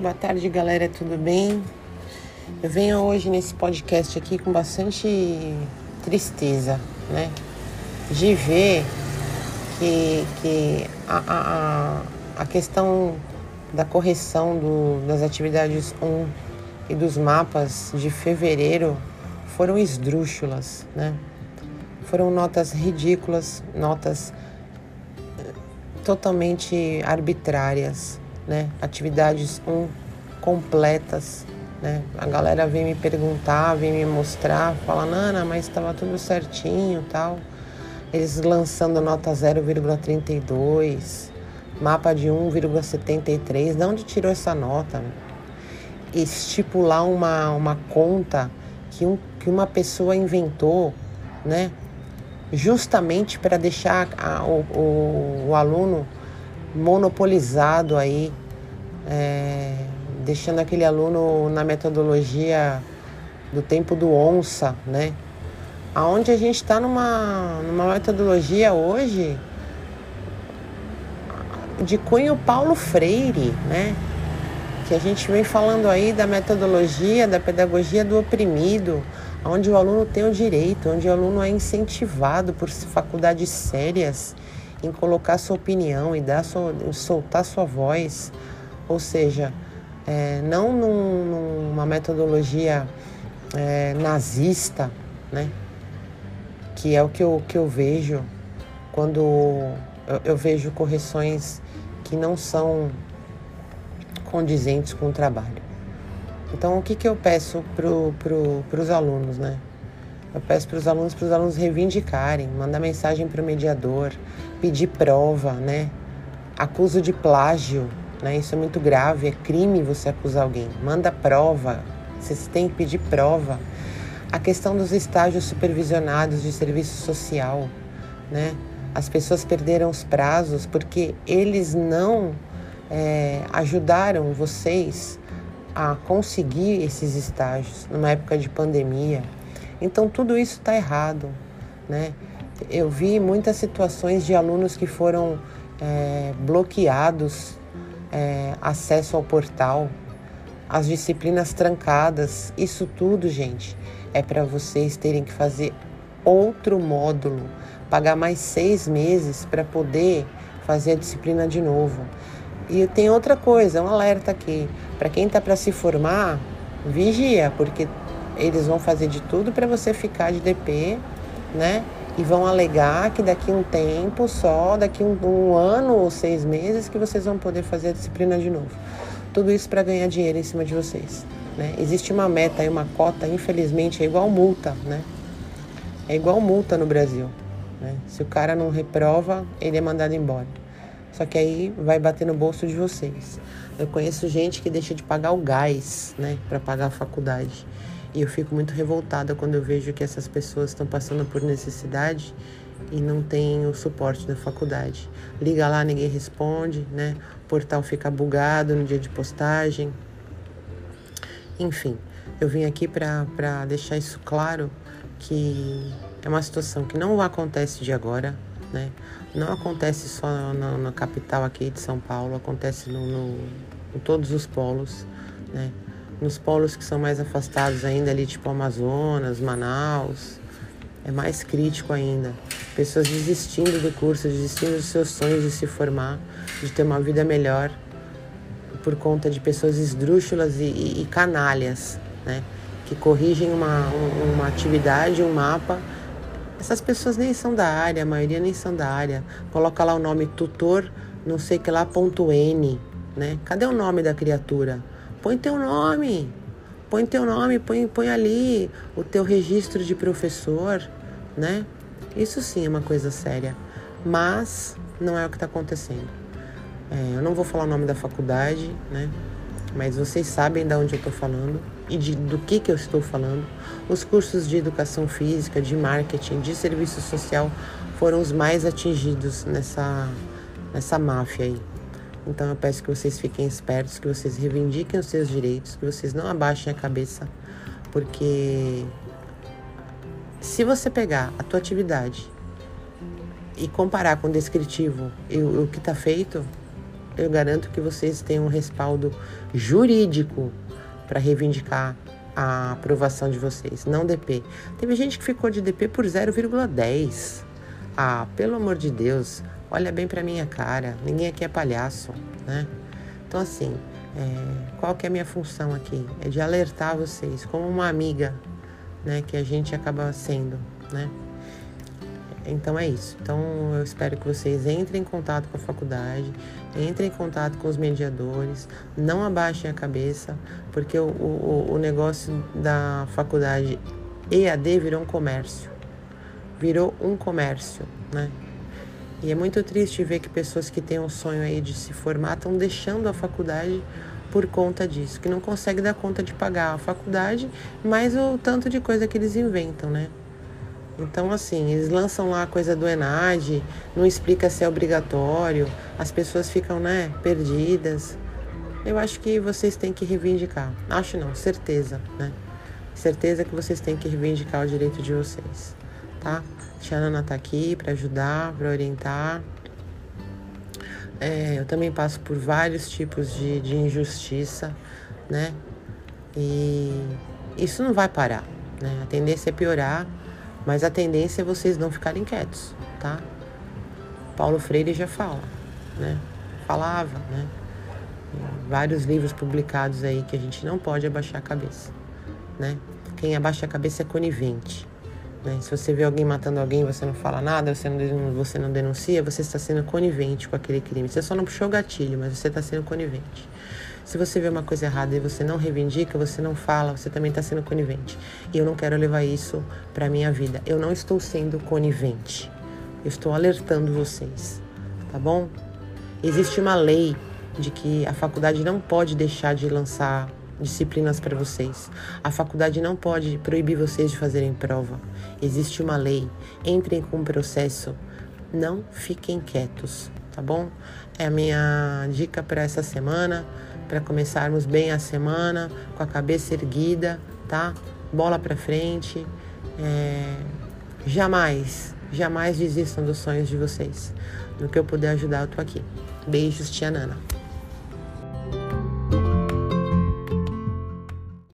Boa tarde, galera, tudo bem? Eu venho hoje nesse podcast aqui com bastante tristeza, né? De ver que, que a, a, a questão da correção do, das atividades 1 e dos mapas de fevereiro foram esdrúxulas, né? Foram notas ridículas, notas eh, totalmente arbitrárias né? Atividades completas, né? A galera vem me perguntar, vem me mostrar, fala, Nana, mas estava tudo certinho tal. Eles lançando nota 0,32, mapa de 1,73. De onde tirou essa nota? Estipular uma, uma conta que, um, que uma pessoa inventou, né? Justamente para deixar a, o, o, o aluno monopolizado aí, é, deixando aquele aluno na metodologia do tempo do onça, né? Aonde a gente está numa, numa metodologia hoje de cunho Paulo Freire, né? Que a gente vem falando aí da metodologia, da pedagogia do oprimido, onde o aluno tem o direito, onde o aluno é incentivado por faculdades sérias em colocar sua opinião e dar sua, soltar sua voz, ou seja, é, não num, numa metodologia é, nazista, né? que é o que eu, que eu vejo quando eu, eu vejo correções que não são condizentes com o trabalho. Então, o que, que eu peço para os alunos, né? Eu peço para os alunos, para os alunos reivindicarem, mandar mensagem para o mediador, pedir prova, né? Acuso de plágio, né? Isso é muito grave, é crime você acusar alguém. Manda prova, vocês têm que pedir prova. A questão dos estágios supervisionados de serviço social, né? As pessoas perderam os prazos porque eles não é, ajudaram vocês a conseguir esses estágios numa época de pandemia, então tudo isso está errado, né? Eu vi muitas situações de alunos que foram é, bloqueados é, acesso ao portal, as disciplinas trancadas, isso tudo, gente, é para vocês terem que fazer outro módulo, pagar mais seis meses para poder fazer a disciplina de novo. E tem outra coisa, um alerta aqui, para quem está para se formar, vigia, porque eles vão fazer de tudo para você ficar de DP, né? E vão alegar que daqui um tempo só, daqui um, um ano ou seis meses, que vocês vão poder fazer a disciplina de novo. Tudo isso para ganhar dinheiro em cima de vocês. Né? Existe uma meta e uma cota, infelizmente, é igual multa, né? É igual multa no Brasil. Né? Se o cara não reprova, ele é mandado embora. Só que aí vai bater no bolso de vocês. Eu conheço gente que deixa de pagar o gás, né, para pagar a faculdade. E eu fico muito revoltada quando eu vejo que essas pessoas estão passando por necessidade e não tem o suporte da faculdade. Liga lá, ninguém responde, né? O portal fica bugado no dia de postagem. Enfim, eu vim aqui para deixar isso claro que é uma situação que não acontece de agora, né? Não acontece só na, na capital aqui de São Paulo, acontece no, no, em todos os polos, né? Nos polos que são mais afastados ainda, ali tipo Amazonas, Manaus, é mais crítico ainda. Pessoas desistindo do curso, desistindo dos seus sonhos de se formar, de ter uma vida melhor, por conta de pessoas esdrúxulas e, e, e canalhas, né? Que corrigem uma, uma atividade, um mapa. Essas pessoas nem são da área, a maioria nem são da área. Coloca lá o nome tutor, não sei que lá, ponto N, né? Cadê o nome da criatura? Põe teu nome. Põe teu nome, põe, põe ali o teu registro de professor, né? Isso sim é uma coisa séria. Mas não é o que está acontecendo. É, eu não vou falar o nome da faculdade, né? Mas vocês sabem de onde eu estou falando e de, do que, que eu estou falando. Os cursos de educação física, de marketing, de serviço social foram os mais atingidos nessa, nessa máfia aí. Então eu peço que vocês fiquem espertos, que vocês reivindiquem os seus direitos, que vocês não abaixem a cabeça, porque se você pegar a tua atividade e comparar com o descritivo e o, que está feito, eu garanto que vocês têm um respaldo jurídico para reivindicar a aprovação de vocês, não DP. Teve gente que ficou de DP por 0,10. Ah, pelo amor de Deus, olha bem para minha cara. Ninguém aqui é palhaço, né? Então assim, é, qual que é a minha função aqui? É de alertar vocês, como uma amiga, né, que a gente acaba sendo, né? Então é isso. Então eu espero que vocês entrem em contato com a faculdade, entrem em contato com os mediadores, não abaixem a cabeça, porque o, o, o negócio da faculdade EAD virou um comércio. Virou um comércio, né? E é muito triste ver que pessoas que têm um sonho aí de se formar estão deixando a faculdade por conta disso, que não conseguem dar conta de pagar a faculdade, mais o tanto de coisa que eles inventam, né? Então, assim, eles lançam lá a coisa do ENAD, não explica se é obrigatório, as pessoas ficam, né, perdidas. Eu acho que vocês têm que reivindicar. Acho não, certeza, né? Certeza que vocês têm que reivindicar o direito de vocês, tá? Tia Ana tá aqui para ajudar, para orientar. É, eu também passo por vários tipos de, de injustiça, né? E isso não vai parar, né? A tendência é piorar, mas a tendência é vocês não ficarem quietos, tá? Paulo Freire já fala, né? Falava, né? Vários livros publicados aí que a gente não pode abaixar a cabeça, né? Quem abaixa a cabeça é conivente. Né? Se você vê alguém matando alguém você não fala nada, você não, você não denuncia, você está sendo conivente com aquele crime. Você só não puxou o gatilho, mas você está sendo conivente. Se você vê uma coisa errada e você não reivindica, você não fala, você também está sendo conivente. E eu não quero levar isso para a minha vida. Eu não estou sendo conivente. Eu estou alertando vocês, tá bom? Existe uma lei de que a faculdade não pode deixar de lançar disciplinas para vocês. A faculdade não pode proibir vocês de fazerem prova. Existe uma lei. Entrem com o processo. Não fiquem quietos, tá bom? É a minha dica para essa semana, para começarmos bem a semana, com a cabeça erguida, tá? Bola para frente. É... Jamais, jamais desistam dos sonhos de vocês. No que eu puder ajudar, eu tô aqui. Beijos, tia Nana.